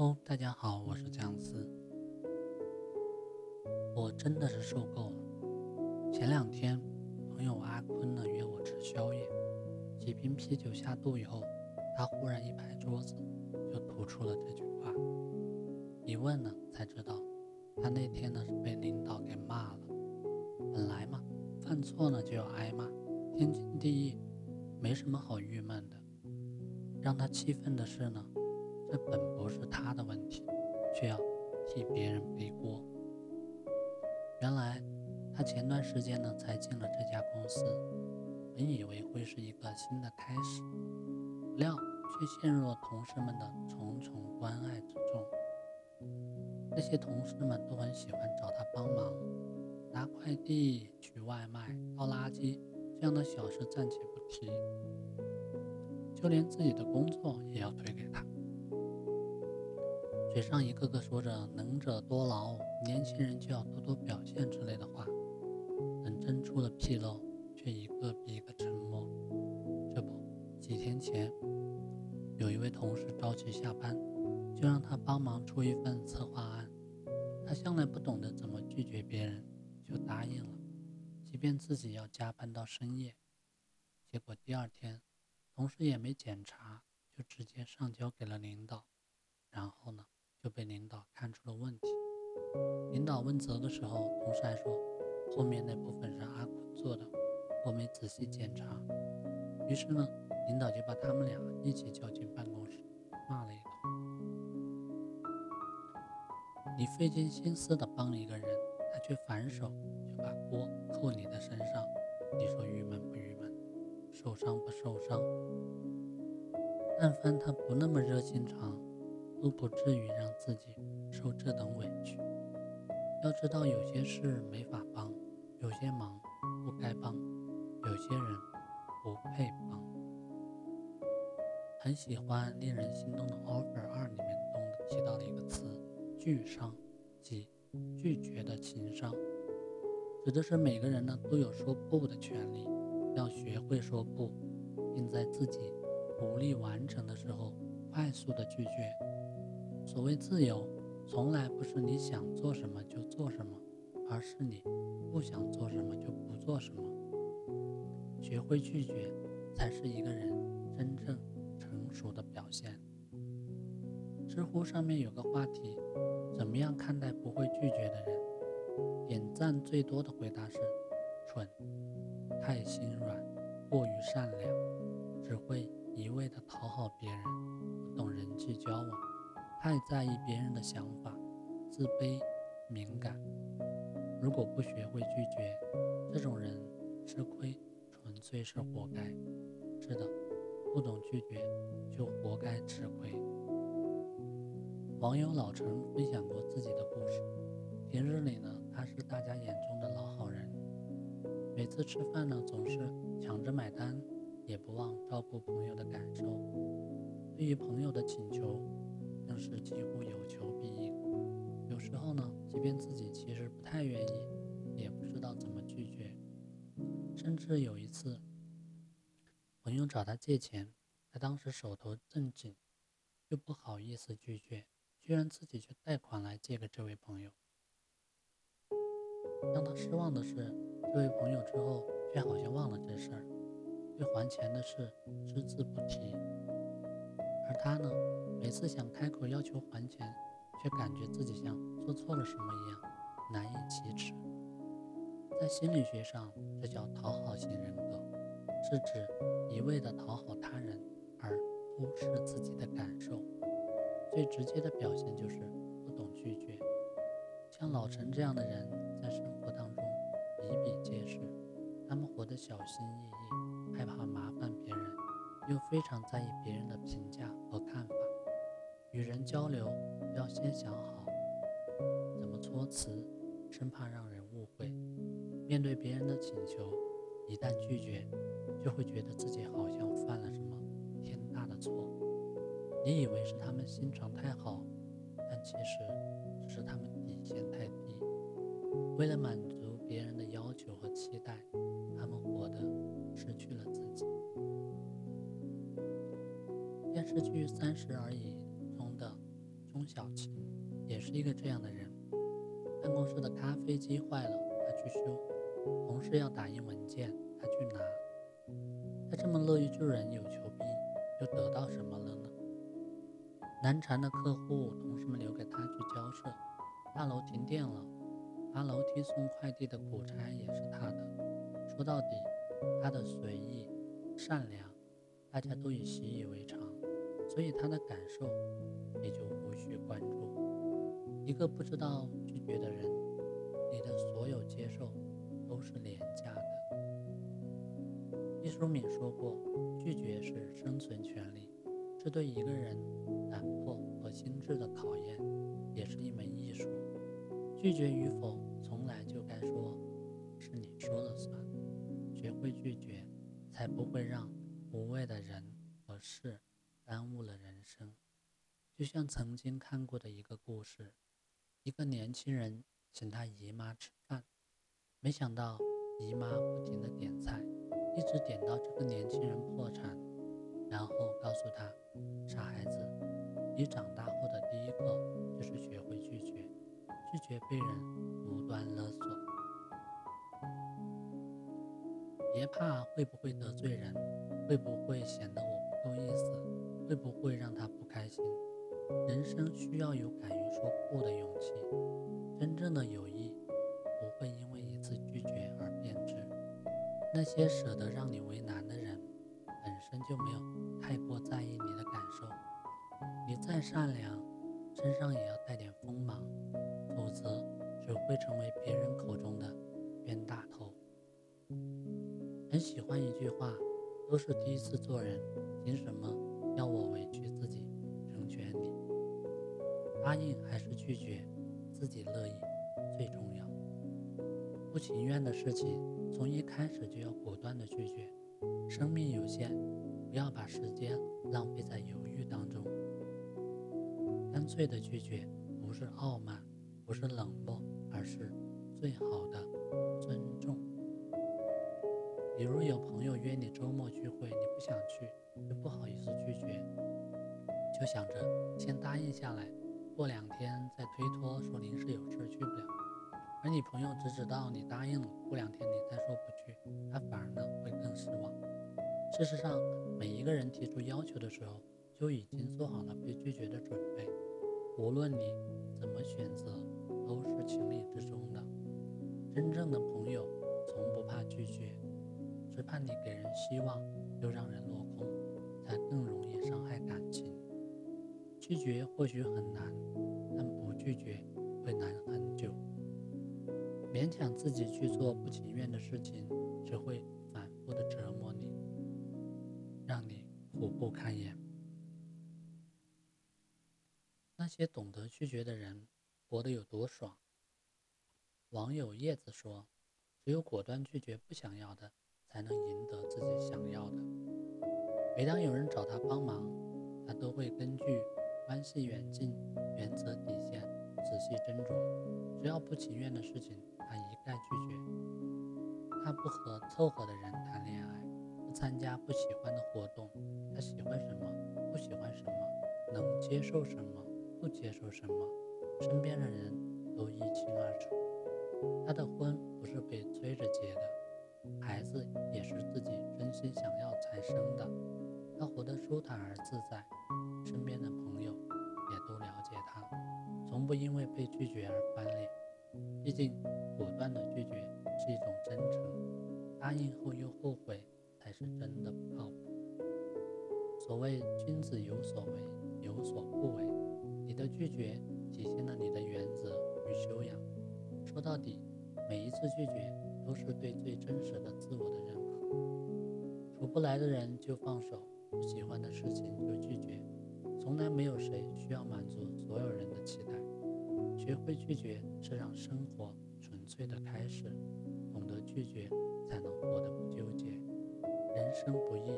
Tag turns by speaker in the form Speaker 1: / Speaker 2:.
Speaker 1: 哦，大家好，我是姜思。我真的是受够了。前两天，朋友阿坤呢约我吃宵夜，几瓶啤酒下肚以后，他忽然一拍桌子，就吐出了这句话。一问呢，才知道他那天呢是被领导给骂了。本来嘛，犯错呢就要挨骂，天经地义，没什么好郁闷的。让他气愤的是呢。这本不是他的问题，却要替别人背锅。原来他前段时间呢才进了这家公司，本以为会是一个新的开始，不料却陷入了同事们的重重关爱之中。这些同事们都很喜欢找他帮忙，拿快递、取外卖、倒垃圾这样的小事暂且不提，就连自己的工作也要推给他。嘴上一个个说着“能者多劳”，年轻人就要多多表现之类的话，等真出了纰漏，却一个比一个沉默。这不，几天前，有一位同事着急下班，就让他帮忙出一份策划案。他向来不懂得怎么拒绝别人，就答应了，即便自己要加班到深夜。结果第二天，同事也没检查，就直接上交给了领导。然后呢？被领导看出了问题。领导问责的时候，同事还说后面那部分是阿坤做的，我没仔细检查。于是呢，领导就把他们俩一起叫进办公室，骂了一通。你费尽心思的帮一个人，他却反手就把锅扣你的身上，你说郁闷不郁闷？受伤不受伤？但凡他不那么热心肠。都不至于让自己受这等委屈。要知道，有些事没法帮，有些忙不该帮，有些人不配帮。很喜欢《令人心动的 offer 二》里面中提到的一个词“拒商”，即拒绝的情商，指的是每个人呢都有说不的权利，要学会说不，并在自己无力完成的时候快速的拒绝。所谓自由，从来不是你想做什么就做什么，而是你不想做什么就不做什么。学会拒绝，才是一个人真正成熟的表现。知乎上面有个话题：怎么样看待不会拒绝的人？点赞最多的回答是：蠢、太心软、过于善良、只会一味的讨好别人、不懂人际交往。太在意别人的想法，自卑、敏感。如果不学会拒绝，这种人吃亏纯粹是活该。是的，不懂拒绝就活该吃亏。网友老陈分享过自己的故事。平日里呢，他是大家眼中的老好人，每次吃饭呢总是抢着买单，也不忘照顾朋友的感受。对于朋友的请求，更是几乎有求必应。有时候呢，即便自己其实不太愿意，也不知道怎么拒绝。甚至有一次，朋友找他借钱，他当时手头正紧，又不好意思拒绝，居然自己去贷款来借给这位朋友。让他失望的是，这位朋友之后却好像忘了这事儿，对还钱的事只字不提。而他呢？每次想开口要求还钱，却感觉自己像做错了什么一样，难以启齿。在心理学上，这叫讨好型人格，是指一味的讨好他人而忽视自己的感受。最直接的表现就是不懂拒绝。像老陈这样的人，在生活当中比比皆是。他们活得小心翼翼，害怕麻烦，又非常在意别人的评价和看法。与人交流要先想好怎么措辞，生怕让人误会。面对别人的请求，一旦拒绝，就会觉得自己好像犯了什么天大的错。你以为是他们心肠太好，但其实只是他们底线太低。为了满足别人的电视剧《三十而已》。中的钟小琴也是一个这样的人。办公室的咖啡机坏了，他去修；同事要打印文件，他去拿。他这么乐于助人、有求必应，又得到什么了呢？难缠的客户，同事们留给他去交涉；大楼停电了，爬楼梯送快递的苦差也是他的。说到底，他的随意、善良，大家都已习以为常。所以他的感受也就无需关注。一个不知道拒绝的人，你的所有接受都是廉价的。毕淑敏说过：“拒绝是生存权利，是对一个人胆魄和心智的考验，也是一门艺术。拒绝与否，从来就该说是你说了算。学会拒绝，才不会让无谓的人和事。”耽误了人生，就像曾经看过的一个故事：一个年轻人请他姨妈吃饭，没想到姨妈不停的点菜，一直点到这个年轻人破产，然后告诉他：“傻孩子，你长大后的第一课就是学会拒绝，拒绝被人无端勒索。别怕会不会得罪人，会不会显得我不够意思。”会不会让他不开心？人生需要有敢于说不的勇气。真正的友谊不会因为一次拒绝而变质。那些舍得让你为难的人，本身就没有太过在意你的感受。你再善良，身上也要带点锋芒，否则只会成为别人口中的冤大头。很喜欢一句话：都是第一次做人，凭什么？要我委屈自己成全你，答应还是拒绝，自己乐意最重要。不情愿的事情，从一开始就要果断的拒绝。生命有限，不要把时间浪费在犹豫当中。干脆的拒绝，不是傲慢，不是冷漠，而是最好的。比如有朋友约你周末聚会，你不想去。又不好意思拒绝，就想着先答应下来，过两天再推脱说临时有事去不了。而你朋友只知道你答应了，过两天你再说不去，他反而呢会更失望。事实上，每一个人提出要求的时候，就已经做好了被拒绝的准备。无论你怎么选择，都是情理之中的。真正的朋友从不怕拒绝，只怕你给人希望又让人落空。才更容易伤害感情。拒绝或许很难，但不拒绝会难很久。勉强自己去做不情愿的事情，只会反复的折磨你，让你苦不堪言。那些懂得拒绝的人，活得有多爽？网友叶子说：“只有果断拒绝不想要的，才能赢得自己想要的。”每当有人找他帮忙，他都会根据关系远近、原则底线仔细斟酌。只要不情愿的事情，他一概拒绝。他不和凑合的人谈恋爱，不参加不喜欢的活动。他喜欢什么，不喜欢什么，能接受什么，不接受什么，身边的人都一清二楚。他的婚不是被催着结的，孩子也是自己真心想要才生的。他活得舒坦而自在，身边的朋友也都了解他，从不因为被拒绝而翻脸。毕竟，果断的拒绝是一种真诚，答应后又后悔才是真的不靠谱。所谓君子有所为，有所不为。你的拒绝体现了你的原则与修养。说到底，每一次拒绝都是对最真实的自我的认可。处不来的人就放手。不喜欢的事情就拒绝，从来没有谁需要满足所有人的期待。学会拒绝是让生活纯粹的开始，懂得拒绝才能活得不纠结。人生不易，